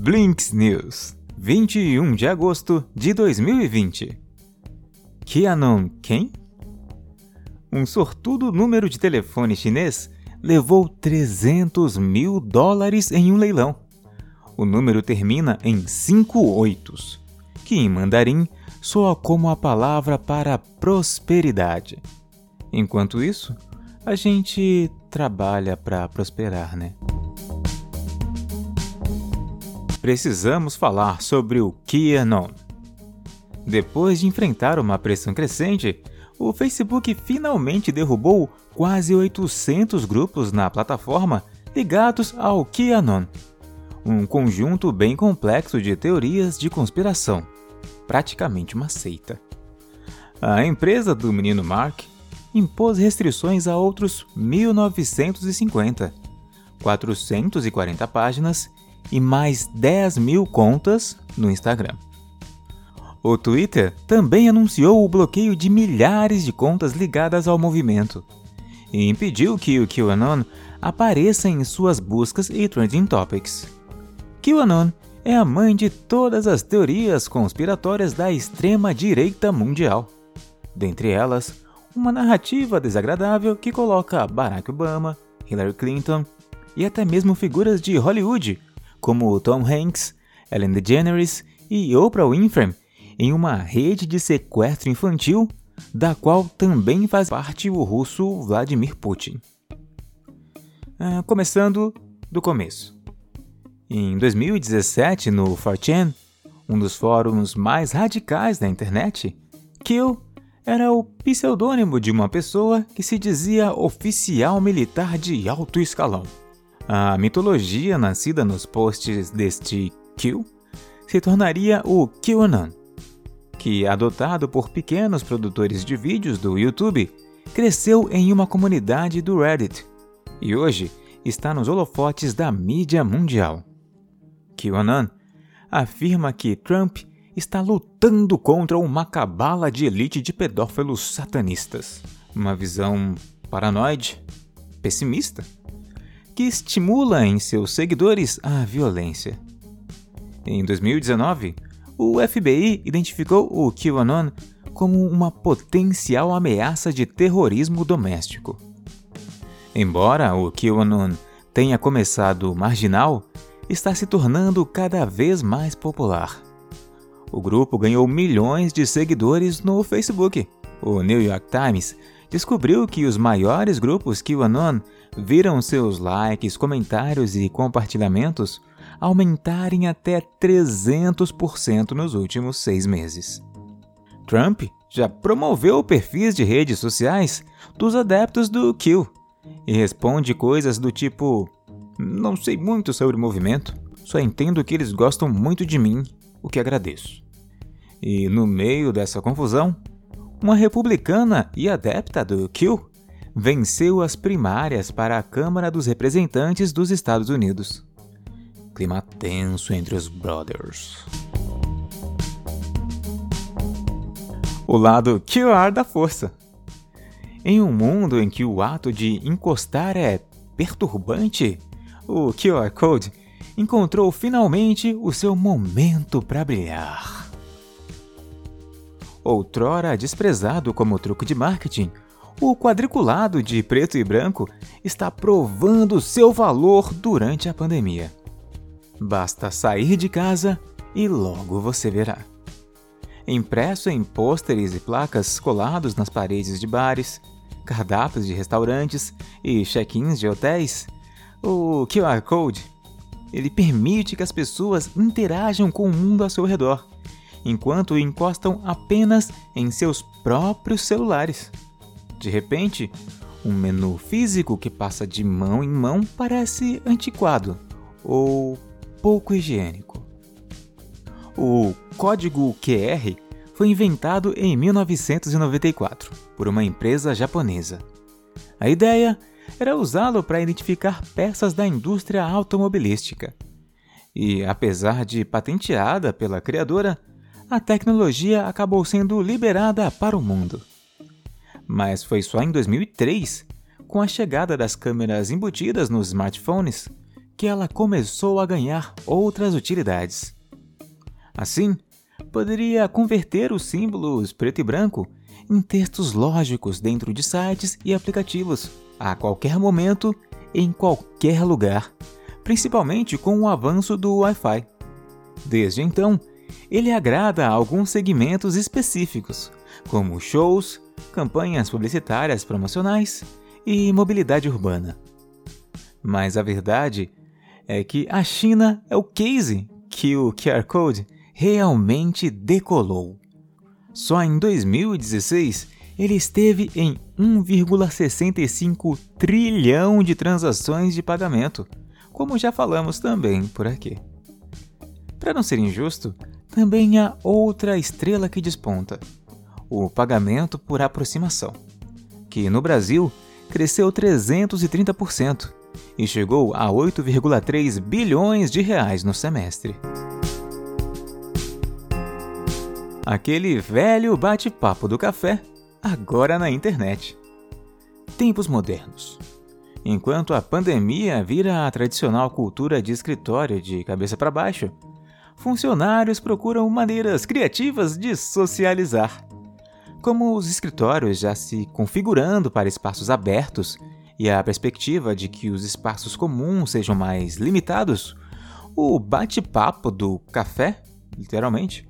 Blinks News, 21 de agosto de 2020. QAnon quem? Um sortudo número de telefone chinês levou 300 mil dólares em um leilão. O número termina em 5 oitos, que em mandarim soa como a palavra para prosperidade. Enquanto isso, a gente trabalha para prosperar, né? Precisamos falar sobre o QAnon. Depois de enfrentar uma pressão crescente, o Facebook finalmente derrubou quase 800 grupos na plataforma ligados ao QAnon, um conjunto bem complexo de teorias de conspiração, praticamente uma seita. A empresa do menino Mark impôs restrições a outros 1950, 440 páginas e mais 10 mil contas no Instagram. O Twitter também anunciou o bloqueio de milhares de contas ligadas ao movimento e impediu que o QAnon apareça em suas buscas e trending topics. QAnon é a mãe de todas as teorias conspiratórias da extrema-direita mundial. Dentre elas, uma narrativa desagradável que coloca Barack Obama, Hillary Clinton e até mesmo figuras de Hollywood, como Tom Hanks, Ellen DeGeneres e Oprah Winfrey, em uma rede de sequestro infantil, da qual também faz parte o russo Vladimir Putin. Ah, começando do começo. Em 2017, no 4chan, um dos fóruns mais radicais da internet, Kill era o pseudônimo de uma pessoa que se dizia oficial militar de alto escalão. A mitologia nascida nos posts deste Kill se tornaria o QAnon, que, adotado por pequenos produtores de vídeos do YouTube, cresceu em uma comunidade do Reddit e hoje está nos holofotes da mídia mundial. QAnon afirma que Trump está lutando contra uma cabala de elite de pedófilos satanistas. Uma visão paranoide, pessimista, que estimula em seus seguidores a violência. Em 2019, o FBI identificou o QAnon como uma potencial ameaça de terrorismo doméstico. Embora o QAnon tenha começado marginal, está se tornando cada vez mais popular. O grupo ganhou milhões de seguidores no Facebook. O New York Times descobriu que os maiores grupos QAnon viram seus likes, comentários e compartilhamentos aumentarem até 300% nos últimos seis meses. Trump já promoveu perfis de redes sociais dos adeptos do Kill e responde coisas do tipo: Não sei muito sobre o movimento, só entendo que eles gostam muito de mim, o que agradeço. E no meio dessa confusão, uma republicana e adepta do Kill venceu as primárias para a Câmara dos Representantes dos Estados Unidos clima tenso entre os brothers. O lado QR da força. Em um mundo em que o ato de encostar é perturbante, o QR Code encontrou finalmente o seu momento para brilhar. Outrora desprezado como truque de marketing, o quadriculado de preto e branco está provando seu valor durante a pandemia. Basta sair de casa e logo você verá. Impresso em pôsteres e placas colados nas paredes de bares, cardápios de restaurantes e check-ins de hotéis, o QR Code ele permite que as pessoas interajam com o mundo ao seu redor, enquanto encostam apenas em seus próprios celulares. De repente, um menu físico que passa de mão em mão parece antiquado ou pouco higiênico. O código QR foi inventado em 1994 por uma empresa japonesa. A ideia era usá-lo para identificar peças da indústria automobilística. E, apesar de patenteada pela criadora, a tecnologia acabou sendo liberada para o mundo. Mas foi só em 2003, com a chegada das câmeras embutidas nos smartphones, que ela começou a ganhar outras utilidades. Assim, poderia converter os símbolos preto e branco em textos lógicos dentro de sites e aplicativos, a qualquer momento, em qualquer lugar, principalmente com o avanço do Wi-Fi. Desde então, ele agrada a alguns segmentos específicos, como shows, campanhas publicitárias promocionais e mobilidade urbana. Mas a verdade é que a China é o case que o QR Code realmente decolou. Só em 2016 ele esteve em 1,65 trilhão de transações de pagamento, como já falamos também por aqui. Para não ser injusto, também há outra estrela que desponta: o pagamento por aproximação, que no Brasil cresceu 330% e chegou a 8,3 bilhões de reais no semestre. Aquele velho bate-papo do café, agora na internet. Tempos modernos. Enquanto a pandemia vira a tradicional cultura de escritório de cabeça para baixo, funcionários procuram maneiras criativas de socializar. Como os escritórios já se configurando para espaços abertos e a perspectiva de que os espaços comuns sejam mais limitados, o bate-papo do café, literalmente,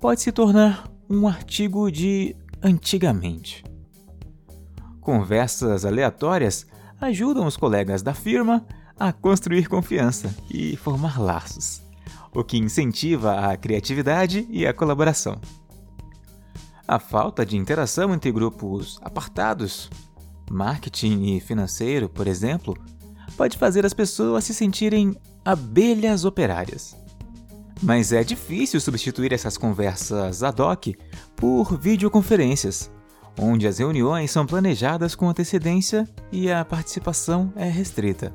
pode se tornar um artigo de antigamente. Conversas aleatórias ajudam os colegas da firma a construir confiança e formar laços, o que incentiva a criatividade e a colaboração. A falta de interação entre grupos apartados Marketing e financeiro, por exemplo, pode fazer as pessoas se sentirem abelhas operárias. Mas é difícil substituir essas conversas ad hoc por videoconferências, onde as reuniões são planejadas com antecedência e a participação é restrita.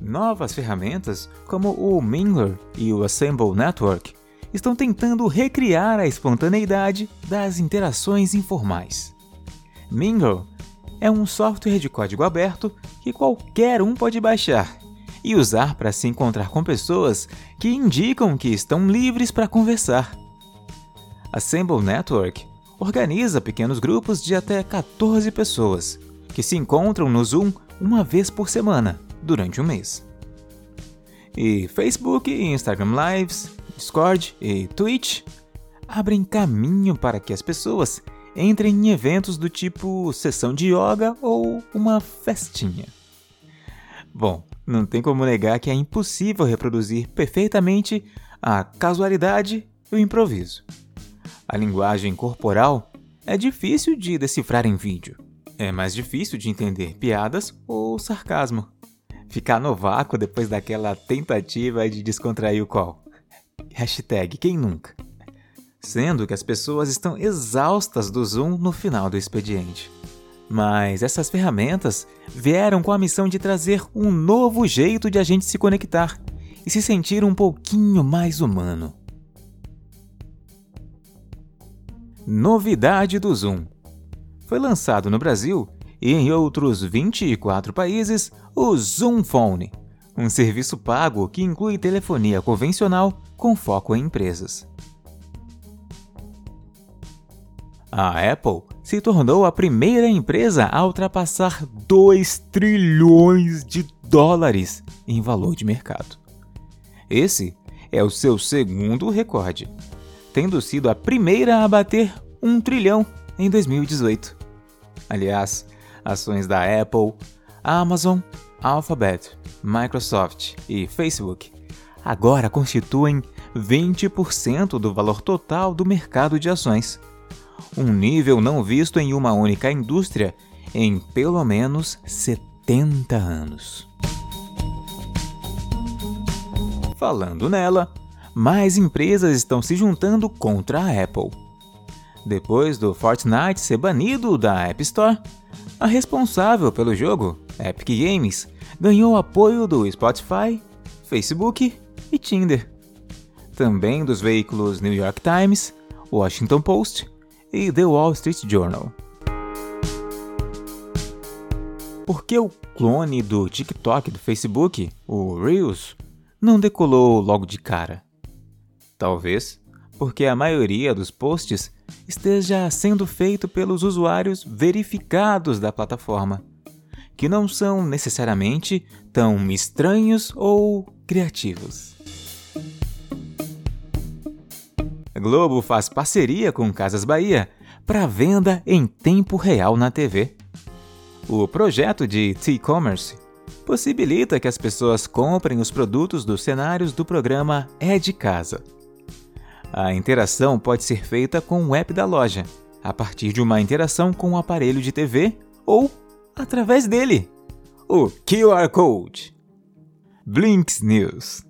Novas ferramentas, como o Mingler e o Assemble Network, estão tentando recriar a espontaneidade das interações informais. Mingle é um software de código aberto que qualquer um pode baixar e usar para se encontrar com pessoas que indicam que estão livres para conversar. Assemble Network organiza pequenos grupos de até 14 pessoas que se encontram no Zoom uma vez por semana durante um mês. E Facebook, Instagram Lives, Discord e Twitch abrem caminho para que as pessoas entrem em eventos do tipo sessão de yoga ou uma festinha. Bom, não tem como negar que é impossível reproduzir perfeitamente a casualidade e o improviso. A linguagem corporal é difícil de decifrar em vídeo. É mais difícil de entender piadas ou sarcasmo. Ficar no vácuo depois daquela tentativa de descontrair o call. Hashtag quem nunca sendo que as pessoas estão exaustas do Zoom no final do expediente. Mas essas ferramentas vieram com a missão de trazer um novo jeito de a gente se conectar e se sentir um pouquinho mais humano. Novidade do Zoom: Foi lançado no Brasil e em outros 24 países o Zoom Phone, um serviço pago que inclui telefonia convencional com foco em empresas. A Apple se tornou a primeira empresa a ultrapassar 2 trilhões de dólares em valor de mercado. Esse é o seu segundo recorde, tendo sido a primeira a bater 1 trilhão em 2018. Aliás, ações da Apple, Amazon, Alphabet, Microsoft e Facebook agora constituem 20% do valor total do mercado de ações um nível não visto em uma única indústria em pelo menos 70 anos. Falando nela, mais empresas estão se juntando contra a Apple. Depois do Fortnite ser banido da App Store, a responsável pelo jogo, Epic Games, ganhou apoio do Spotify, Facebook e Tinder. Também dos veículos New York Times, Washington Post e The Wall Street Journal. Por que o clone do TikTok do Facebook, o Reels, não decolou logo de cara? Talvez porque a maioria dos posts esteja sendo feito pelos usuários verificados da plataforma, que não são necessariamente tão estranhos ou criativos. A Globo faz parceria com Casas Bahia para venda em tempo real na TV. O projeto de T-Commerce possibilita que as pessoas comprem os produtos dos cenários do programa É de Casa. A interação pode ser feita com o app da loja, a partir de uma interação com o aparelho de TV ou através dele. O QR Code. Blinks News.